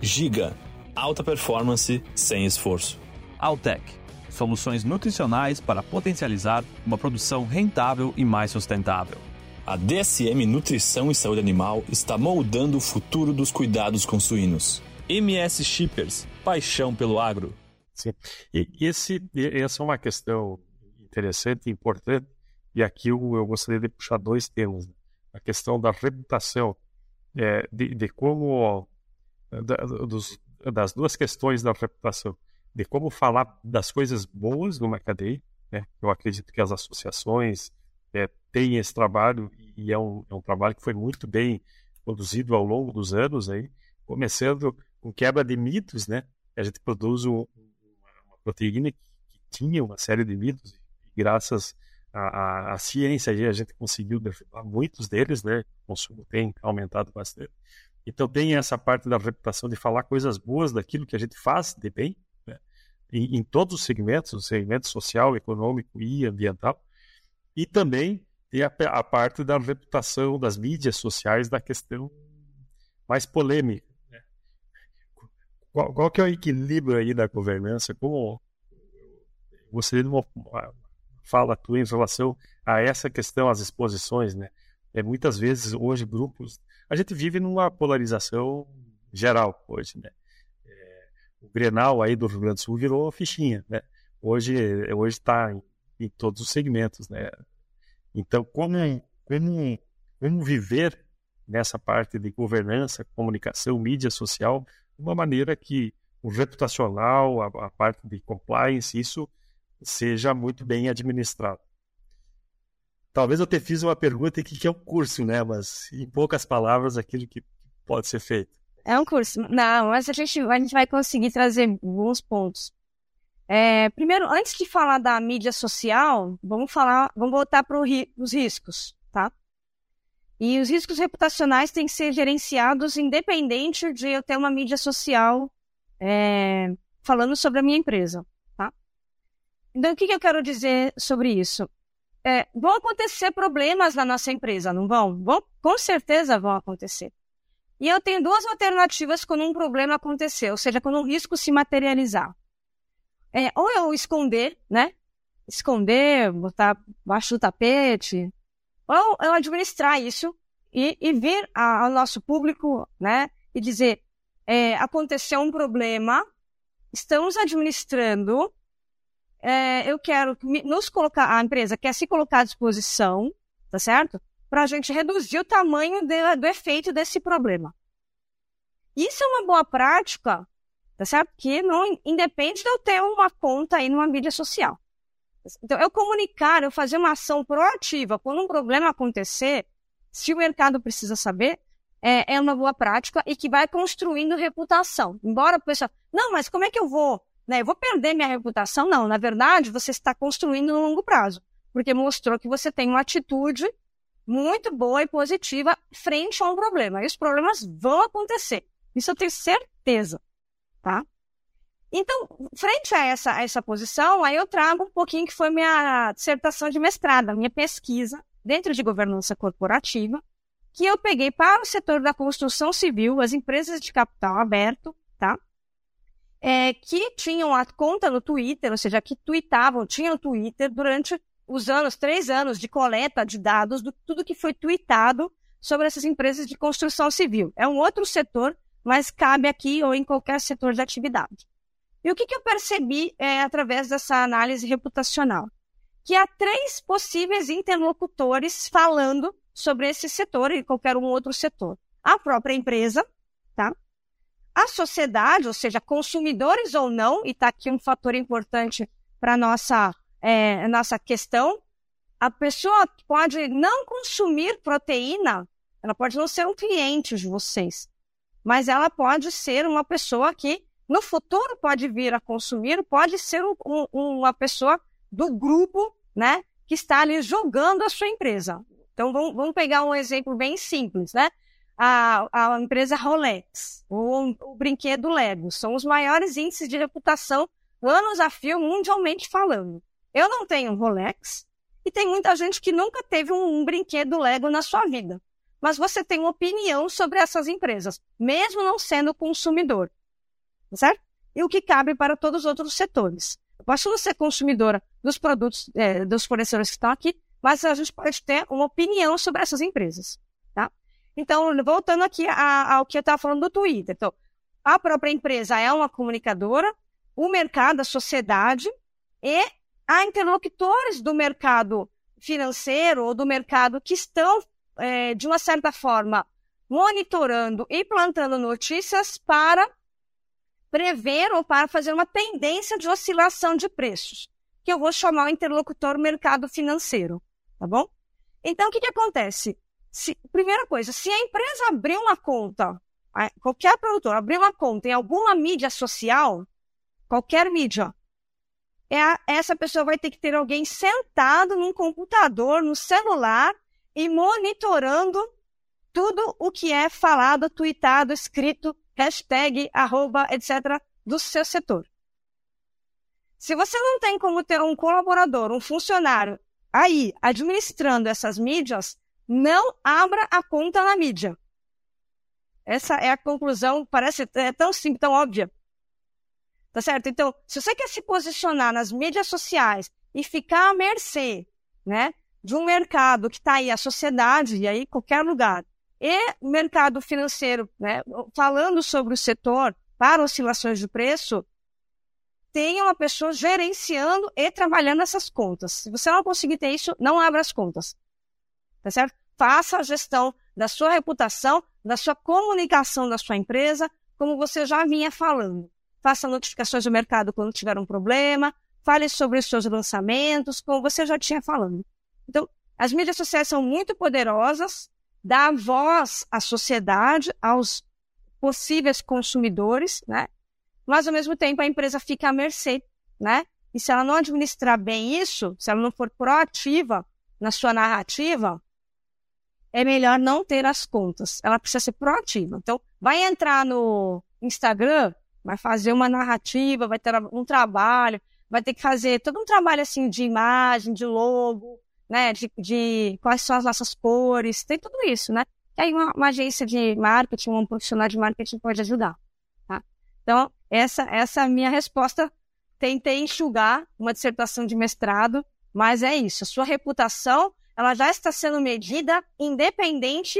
Giga, alta performance sem esforço. Altec, soluções nutricionais para potencializar uma produção rentável e mais sustentável. A DSM Nutrição e Saúde Animal está moldando o futuro dos cuidados com suínos. MS Shippers, paixão pelo agro. Sim. E esse, essa é uma questão interessante e importante, e aqui eu, eu gostaria de puxar dois temas. Né? A questão da reputação, é, de, de, como, da, dos, das duas questões da reputação, de como falar das coisas boas numa cadeia, né? eu acredito que as associações, é, tem esse trabalho e é um, é um trabalho que foi muito bem produzido ao longo dos anos aí, começando com quebra de mitos, né? A gente produz um, uma proteína que, que, tinha uma série de mitos e graças à, à, ciência a gente conseguiu derrubar muitos deles, né? O consumo tem aumentado bastante. Então tem essa parte da reputação de falar coisas boas daquilo que a gente faz de bem, né? em, em todos os segmentos, o segmento social, econômico e ambiental. E também tem a, a, parte da reputação das mídias sociais da questão mais polêmica. Né? Qual, qual, que é o equilíbrio aí da governança? Como você fala tua em relação a essa questão, as exposições, né? É, muitas vezes hoje grupos, a gente vive numa polarização geral hoje, né? É, o Grenal aí do Rio Grande do Sul virou fichinha, né? Hoje hoje está em em todos os segmentos, né? Então, como, como, como viver nessa parte de governança, comunicação, mídia social, de uma maneira que o reputacional, a, a parte de compliance, isso seja muito bem administrado. Talvez eu te fiz uma pergunta aqui que é um curso, né? Mas em poucas palavras, aquilo que pode ser feito. É um curso. Não, mas a gente, a gente vai conseguir trazer alguns pontos. É, primeiro, antes de falar da mídia social, vamos falar, vamos voltar para os riscos, tá? E os riscos reputacionais têm que ser gerenciados independente de eu ter uma mídia social é, falando sobre a minha empresa, tá? Então, o que, que eu quero dizer sobre isso? É, vão acontecer problemas na nossa empresa, não vão? vão? Com certeza vão acontecer. E eu tenho duas alternativas quando um problema acontecer, ou seja, quando um risco se materializar é, ou eu esconder, né? Esconder, botar baixo do tapete, ou eu administrar isso e, e vir a, ao nosso público, né? E dizer, é, aconteceu um problema, estamos administrando, é, eu quero nos colocar, a empresa quer se colocar à disposição, tá certo? Para a gente reduzir o tamanho de, do efeito desse problema. Isso é uma boa prática tá certo? Que não independe de eu ter uma conta aí numa mídia social. Então, eu comunicar, eu fazer uma ação proativa quando um problema acontecer, se o mercado precisa saber, é, é uma boa prática e que vai construindo reputação. Embora o pessoal, não, mas como é que eu vou? Né, eu vou perder minha reputação? Não, na verdade, você está construindo no longo prazo, porque mostrou que você tem uma atitude muito boa e positiva frente a um problema. E os problemas vão acontecer. Isso eu tenho certeza tá? Então, frente a essa, a essa posição, aí eu trago um pouquinho que foi minha dissertação de mestrado, minha pesquisa dentro de governança corporativa, que eu peguei para o setor da construção civil, as empresas de capital aberto, tá? É, que tinham a conta no Twitter, ou seja, que tweetavam, tinham Twitter durante os anos, três anos de coleta de dados do tudo que foi tweetado sobre essas empresas de construção civil. É um outro setor, mas cabe aqui ou em qualquer setor de atividade. E o que, que eu percebi é, através dessa análise reputacional? Que há três possíveis interlocutores falando sobre esse setor e qualquer um outro setor. A própria empresa, tá? A sociedade, ou seja, consumidores ou não, e está aqui um fator importante para nossa, é, nossa questão, a pessoa pode não consumir proteína, ela pode não ser um cliente de vocês, mas ela pode ser uma pessoa que no futuro pode vir a consumir, pode ser um, um, uma pessoa do grupo, né, que está ali julgando a sua empresa. Então, vamos, vamos pegar um exemplo bem simples, né? A, a empresa Rolex, ou o brinquedo Lego, são os maiores índices de reputação anos a fio, mundialmente falando. Eu não tenho Rolex, e tem muita gente que nunca teve um, um brinquedo Lego na sua vida. Mas você tem uma opinião sobre essas empresas, mesmo não sendo consumidor certo? E o que cabe para todos os outros setores. Eu posso não ser consumidora dos produtos é, dos fornecedores que estão aqui, mas a gente pode ter uma opinião sobre essas empresas, tá? Então, voltando aqui ao que eu estava falando do Twitter. Então, a própria empresa é uma comunicadora, o mercado, a sociedade e há interlocutores do mercado financeiro ou do mercado que estão, é, de uma certa forma, monitorando e plantando notícias para prever ou para fazer uma tendência de oscilação de preços, que eu vou chamar o interlocutor mercado financeiro, tá bom? Então, o que, que acontece? Se, primeira coisa, se a empresa abrir uma conta, qualquer produtor abrir uma conta em alguma mídia social, qualquer mídia, é essa pessoa vai ter que ter alguém sentado num computador, no celular e monitorando tudo o que é falado, tweetado, escrito hashtag, arroba, etc., do seu setor. Se você não tem como ter um colaborador, um funcionário aí administrando essas mídias, não abra a conta na mídia. Essa é a conclusão, parece é tão simples, tão óbvia. Tá certo? Então, se você quer se posicionar nas mídias sociais e ficar à mercê, né, de um mercado que está aí, a sociedade, e aí qualquer lugar, e mercado financeiro, né, falando sobre o setor para oscilações de preço, tenha uma pessoa gerenciando e trabalhando essas contas. Se você não conseguir ter isso, não abra as contas. Tá certo? Faça a gestão da sua reputação, da sua comunicação da sua empresa, como você já vinha falando. Faça notificações do mercado quando tiver um problema, fale sobre os seus lançamentos, como você já tinha falando. Então, as mídias sociais são muito poderosas, dá voz à sociedade, aos possíveis consumidores, né? Mas ao mesmo tempo a empresa fica à mercê, né? E se ela não administrar bem isso, se ela não for proativa na sua narrativa, é melhor não ter as contas. Ela precisa ser proativa. Então, vai entrar no Instagram, vai fazer uma narrativa, vai ter um trabalho, vai ter que fazer todo um trabalho assim de imagem, de logo, né, de, de, quais são as nossas cores, tem tudo isso, né? E aí uma, uma, agência de marketing, um profissional de marketing pode ajudar, tá? Então, essa, essa é a minha resposta. Tentei enxugar uma dissertação de mestrado, mas é isso. A sua reputação, ela já está sendo medida independente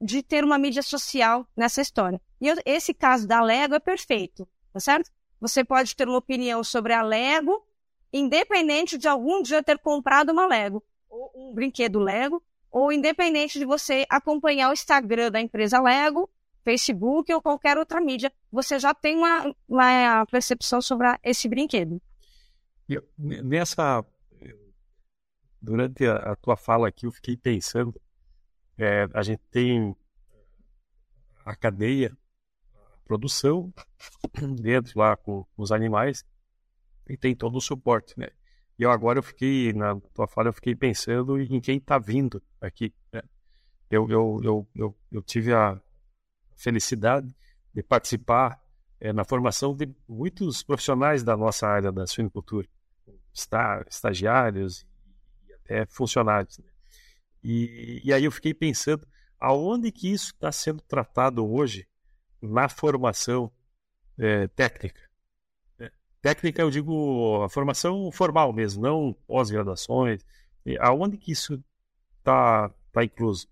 de ter uma mídia social nessa história. E eu, esse caso da Lego é perfeito, tá certo? Você pode ter uma opinião sobre a Lego, independente de algum dia ter comprado uma Lego ou um brinquedo Lego, ou independente de você acompanhar o Instagram da empresa Lego, Facebook ou qualquer outra mídia, você já tem uma, uma percepção sobre esse brinquedo. Nessa, durante a, a, tua fala aqui, eu fiquei pensando, é, a gente tem a cadeia, a produção [coughs] dentro lá com os animais e tem todo o suporte, né? E eu agora eu fiquei, na tua fala, eu fiquei pensando em quem está vindo aqui. Né? Eu, eu, eu, eu, eu, tive a felicidade de participar é, na formação de muitos profissionais da nossa área da suinocultura, estagiários até funcionários. Né? E, e aí eu fiquei pensando aonde que isso está sendo tratado hoje na formação é, técnica. Né? técnica, eu digo a formação formal mesmo, não pós-graduações. Aonde que isso está tá incluso?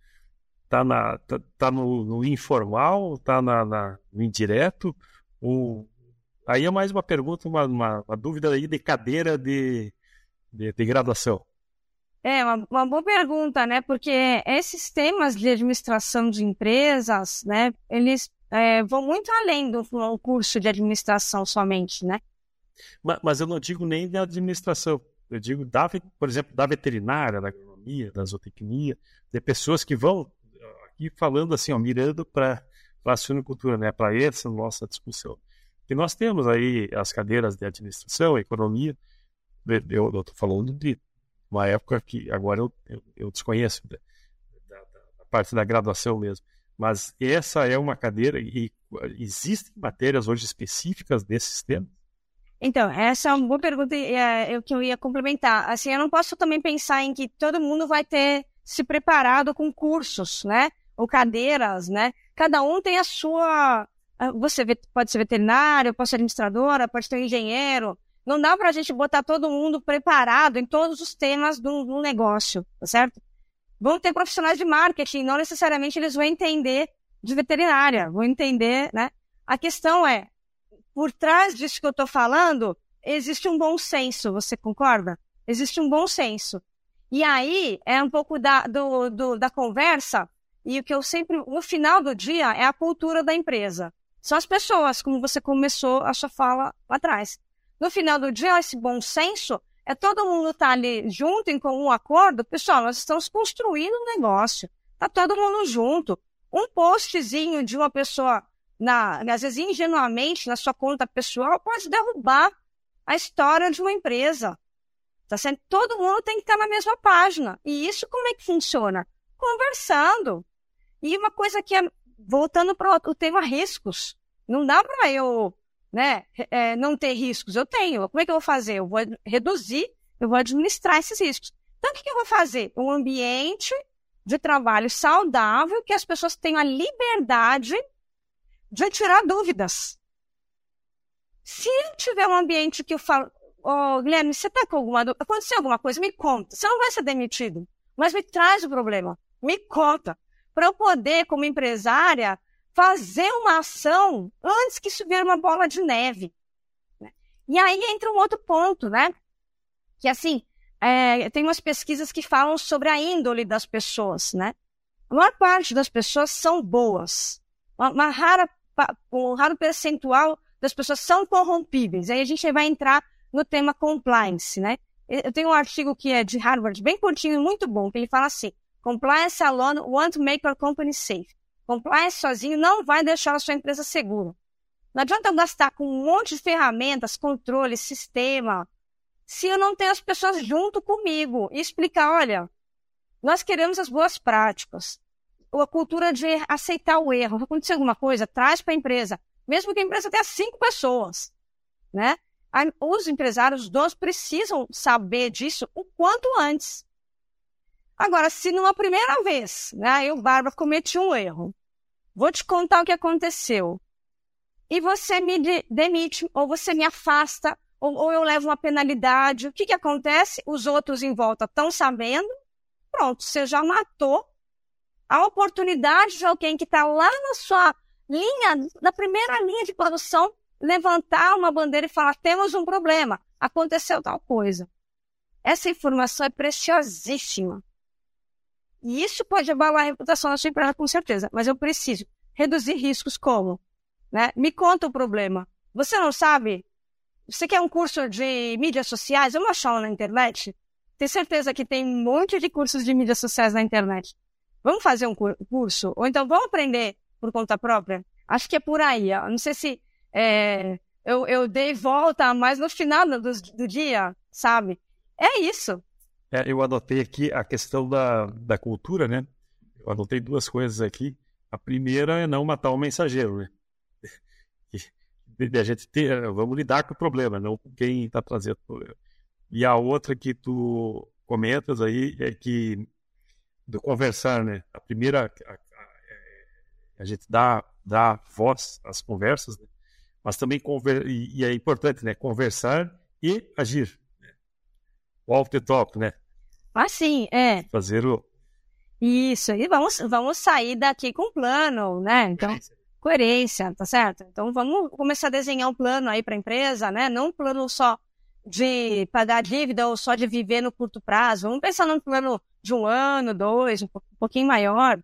Está tá, tá no, no, informal? Está na, na, no indireto? Ou... Aí é mais uma pergunta, uma, uma, uma dúvida aí de cadeira de, de, de graduação. É, uma, uma, boa pergunta, né? Porque esses temas de administração de empresas, né, eles é, vão muito além do curso de administração somente, né? Mas, mas eu não digo nem da administração, eu digo, da, por exemplo, da veterinária, da agronomia, da zootecnia, de pessoas que vão aqui falando assim, ó, mirando para a suinocultura, né, para essa nossa discussão. E nós temos aí as cadeiras de administração, economia, eu estou falando de uma época que agora eu, eu, eu desconheço da, da, da, parte da graduação mesmo. Mas essa é uma cadeira e existem matérias hoje específicas desses temas? Então, essa é uma boa pergunta é, que eu ia complementar. Assim, eu não posso também pensar em que todo mundo vai ter se preparado com cursos, né? Ou cadeiras, né? Cada um tem a sua. Você pode ser veterinário, pode ser administradora, pode ser engenheiro, não dá para a gente botar todo mundo preparado em todos os temas do, do negócio, tá certo? Vão ter profissionais de marketing, não necessariamente eles vão entender de veterinária, vão entender, né? A questão é, por trás disso que eu estou falando, existe um bom senso, você concorda? Existe um bom senso. E aí é um pouco da, do, do, da conversa, e o que eu sempre, no final do dia, é a cultura da empresa. São as pessoas, como você começou a sua fala lá atrás. No final do dia, esse bom senso é todo mundo estar tá ali junto, em comum acordo. Pessoal, nós estamos construindo um negócio. Está todo mundo junto. Um postzinho de uma pessoa, na, às vezes ingenuamente, na sua conta pessoal, pode derrubar a história de uma empresa. Tá sendo? Todo mundo tem que estar na mesma página. E isso como é que funciona? Conversando. E uma coisa que é, voltando para o tema riscos. Não dá para eu né, é, não ter riscos. Eu tenho. Como é que eu vou fazer? Eu vou reduzir, eu vou administrar esses riscos. Então, o que, eu vou fazer? Um ambiente de trabalho saudável que as pessoas tenham a liberdade de tirar dúvidas. Se tiver um ambiente que eu falo, oh, Guilherme, você está com alguma dúvida? Aconteceu alguma coisa? Me conta. Você não vai ser demitido, mas me traz o problema. Me conta. Para eu poder, como empresária, fazer uma ação antes que vier uma bola de neve. Né? E aí entra um outro ponto, né? Que assim, é, tem umas pesquisas que falam sobre a índole das pessoas, né? A maior parte das pessoas são boas. Uma, uma rara, um raro percentual das pessoas são corrompíveis. Aí a gente vai entrar no tema compliance, né? Eu tenho um artigo que é de Harvard, bem curtinho, muito bom, que ele fala assim: Compliance alone want to make your company safe. Compliance sozinho não vai deixar a sua empresa segura. Não adianta eu gastar com um monte de ferramentas, controle, sistema, se eu não tenho as pessoas junto comigo e explicar, olha, nós queremos as boas práticas, a cultura de aceitar o erro. Acontecer alguma coisa, traz para a empresa, mesmo que a empresa tenha cinco pessoas, né? Os empresários, os donos precisam saber disso o quanto antes. Agora, se numa primeira vez, né, eu, Bárbara, cometi um erro, vou te contar o que aconteceu. E você me de demite, ou você me afasta, ou, ou, eu levo uma penalidade. O que, que acontece? Os outros em volta estão sabendo. Pronto, você já matou a oportunidade de alguém que está lá na sua linha, na primeira linha de produção, levantar uma bandeira e falar: temos um problema, aconteceu tal coisa. Essa informação é preciosíssima. E isso pode abalar a reputação da sua empresa, com certeza. Mas eu preciso reduzir riscos como? Né? Me conta o problema. Você não sabe? Você quer um curso de mídias sociais? Vamos achar na internet? Tenho certeza que tem um monte de cursos de mídias sociais na internet. Vamos fazer um curso? Ou então vamos aprender por conta própria? Acho que é por aí. Eu não sei se é, eu, eu dei volta, mas no final do, do dia, sabe? É isso. É, eu anotei aqui a questão da, da cultura, né? Eu anotei duas coisas aqui. A primeira é não matar o mensageiro, né? [laughs] De a gente ter, vamos lidar com o problema, não com quem está trazendo o problema. E a outra que tu comentas aí é que do conversar, né? A primeira, a, a, a gente dá, dá voz às conversas, né? mas também conver... e, é importante, né? Conversar e agir. Walk the talk, né? Ah, sim, é. Fazer o. Isso, e vamos, vamos sair daqui com um plano, né? Então, coerência, tá certo? Então, vamos começar a desenhar um plano aí para a empresa, né? Não um plano só de pagar dívida ou só de viver no curto prazo. Vamos pensar num plano de um ano, dois, um pouquinho maior,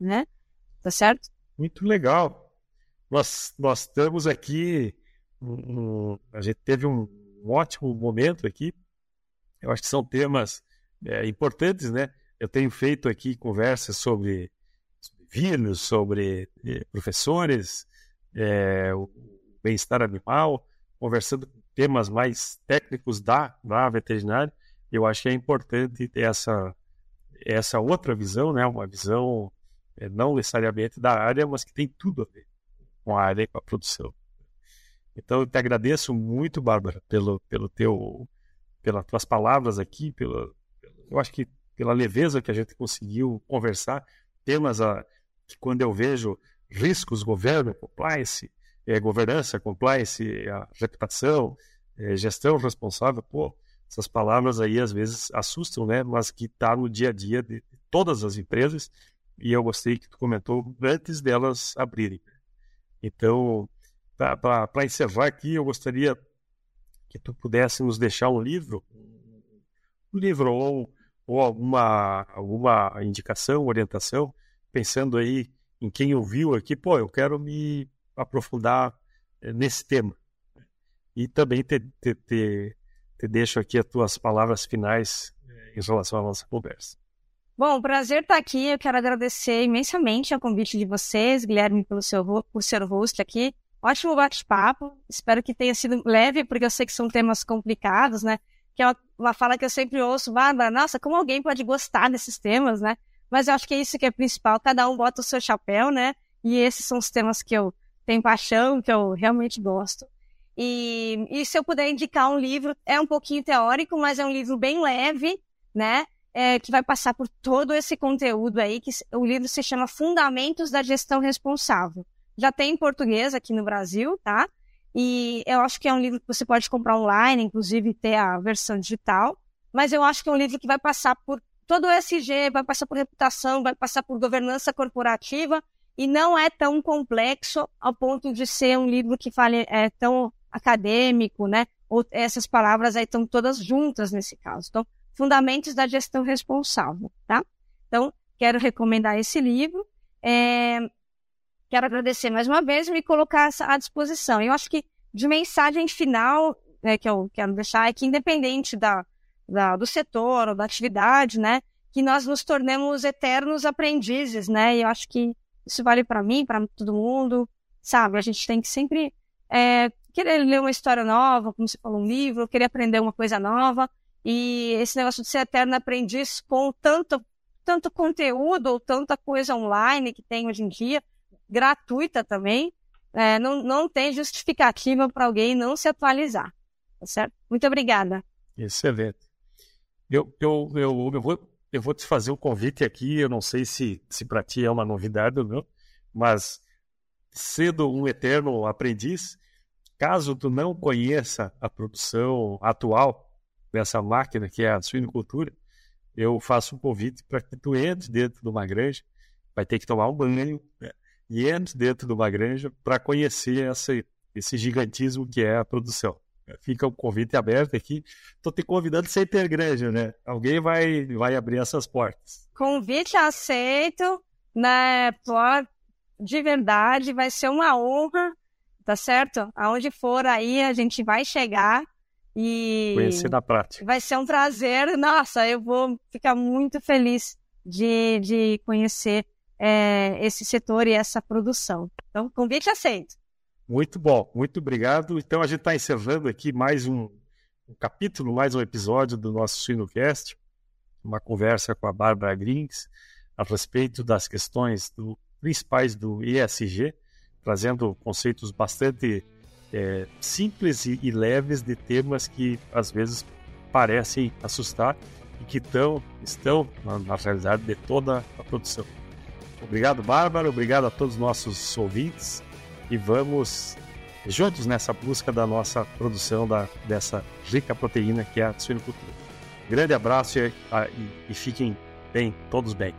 né? Tá certo? Muito legal. Nós, nós estamos aqui, um, a gente teve um, um ótimo momento aqui. Eu acho que são temas é, importantes, né? Eu tenho feito aqui conversas sobre, sobre vírus, sobre é, professores, é, o bem-estar animal, conversando temas mais técnicos da, da veterinária. Eu acho que é importante ter essa, essa outra visão, né? Uma visão é, não necessariamente da área, mas que tem tudo a ver com a área e com a produção. Então, eu te agradeço muito, Bárbara, pelo, pelo teu, pelas tuas palavras aqui, pelo, eu acho que pela leveza que a gente conseguiu conversar, temas a, que quando eu vejo riscos, governo, compliance, é, governança, compliance, a reputação, é, gestão responsável, pô, essas palavras aí às vezes assustam, né? Mas que está no dia a dia de todas as empresas e eu gostei que tu comentou antes delas abrirem. Então, para encerrar aqui, eu gostaria que tu pudesse nos deixar um livro, um livro ou, ou alguma, alguma indicação, orientação, pensando aí em quem ouviu aqui, pô, eu quero me aprofundar eh, nesse tema. E também te, te, te, te deixo aqui as tuas palavras finais eh, em relação à nossa conversa. Bom, prazer estar aqui. Eu quero agradecer imensamente o convite de vocês, Guilherme, pelo seu, por ser host aqui. Ótimo bate-papo. Espero que tenha sido leve, porque eu sei que são temas complicados, né? Que é uma, uma fala que eu sempre ouço, Bárbara, nossa, como alguém pode gostar desses temas, né? Mas eu acho que é isso que é principal. Cada um bota o seu chapéu, né? E esses são os temas que eu tenho paixão, que eu realmente gosto. E, e se eu puder indicar um livro, é um pouquinho teórico, mas é um livro bem leve, né? é, que vai passar por todo esse conteúdo aí, que o livro se chama Fundamentos da Gestão Responsável. Já tem em português aqui no Brasil, tá? E eu acho que é um livro que você pode comprar online, inclusive ter a versão digital. Mas eu acho que é um livro que vai passar por todo o SG, vai passar por reputação, vai passar por governança corporativa e não é tão complexo ao ponto de ser um livro que fale é, tão acadêmico, né? Ou essas palavras aí estão todas juntas nesse caso. Então, Fundamentos da Gestão Responsável, tá? Então, quero recomendar esse livro. É... Quero agradecer mais uma vez e me colocar à disposição. Eu acho que de mensagem final né, que eu quero deixar é que, independente da, da, do setor ou da atividade, né, que nós nos tornemos eternos aprendizes, né? E eu acho que isso vale para mim, para todo mundo, sabe? A gente tem que sempre é, querer ler uma história nova, como você falou, um livro, querer aprender uma coisa nova, e esse negócio de ser eterno aprendiz com tanto, tanto conteúdo ou tanta coisa online que tem hoje em dia, gratuita também, é, não, não tem justificativa para alguém não se atualizar. Tá certo? Muito obrigada. Excelente. Eu, eu, eu, eu, vou, eu vou te fazer um convite aqui, eu não sei se, se para ti é uma novidade ou não, mas sendo um eterno aprendiz, caso tu não conheça a produção atual dessa máquina que é a suinocultura, eu faço um convite para que tu entre dentro de uma granja, vai ter que tomar um banho, né? E entre dentro de uma granja para conhecer essa, esse gigantismo que é a produção. Fica o um convite aberto aqui. Estou te convidando sem ter granja, né? Alguém vai, vai abrir essas portas. Convite aceito, né? De verdade, vai ser uma honra, tá certo? Aonde for aí, a gente vai chegar e conhecer na prática. Vai ser um prazer. Nossa, eu vou ficar muito feliz de, de conhecer é, esse setor e essa produção. Então, convite aceito. Muito bom, muito obrigado. Então, a gente está encerrando aqui mais um, um, capítulo, mais um episódio do nosso Suinocast, uma conversa com a Bárbara Grings a respeito das questões do, principais do ESG, trazendo conceitos bastante é, simples e, e, leves de temas que às vezes parecem assustar e que tão, estão na, na realidade de toda a produção. Obrigado, Bárbara. Obrigado a todos os nossos ouvintes. E vamos juntos nessa busca da nossa produção da, dessa rica proteína que é a suinocultura. Grande abraço e, e, e fiquem bem, todos bem.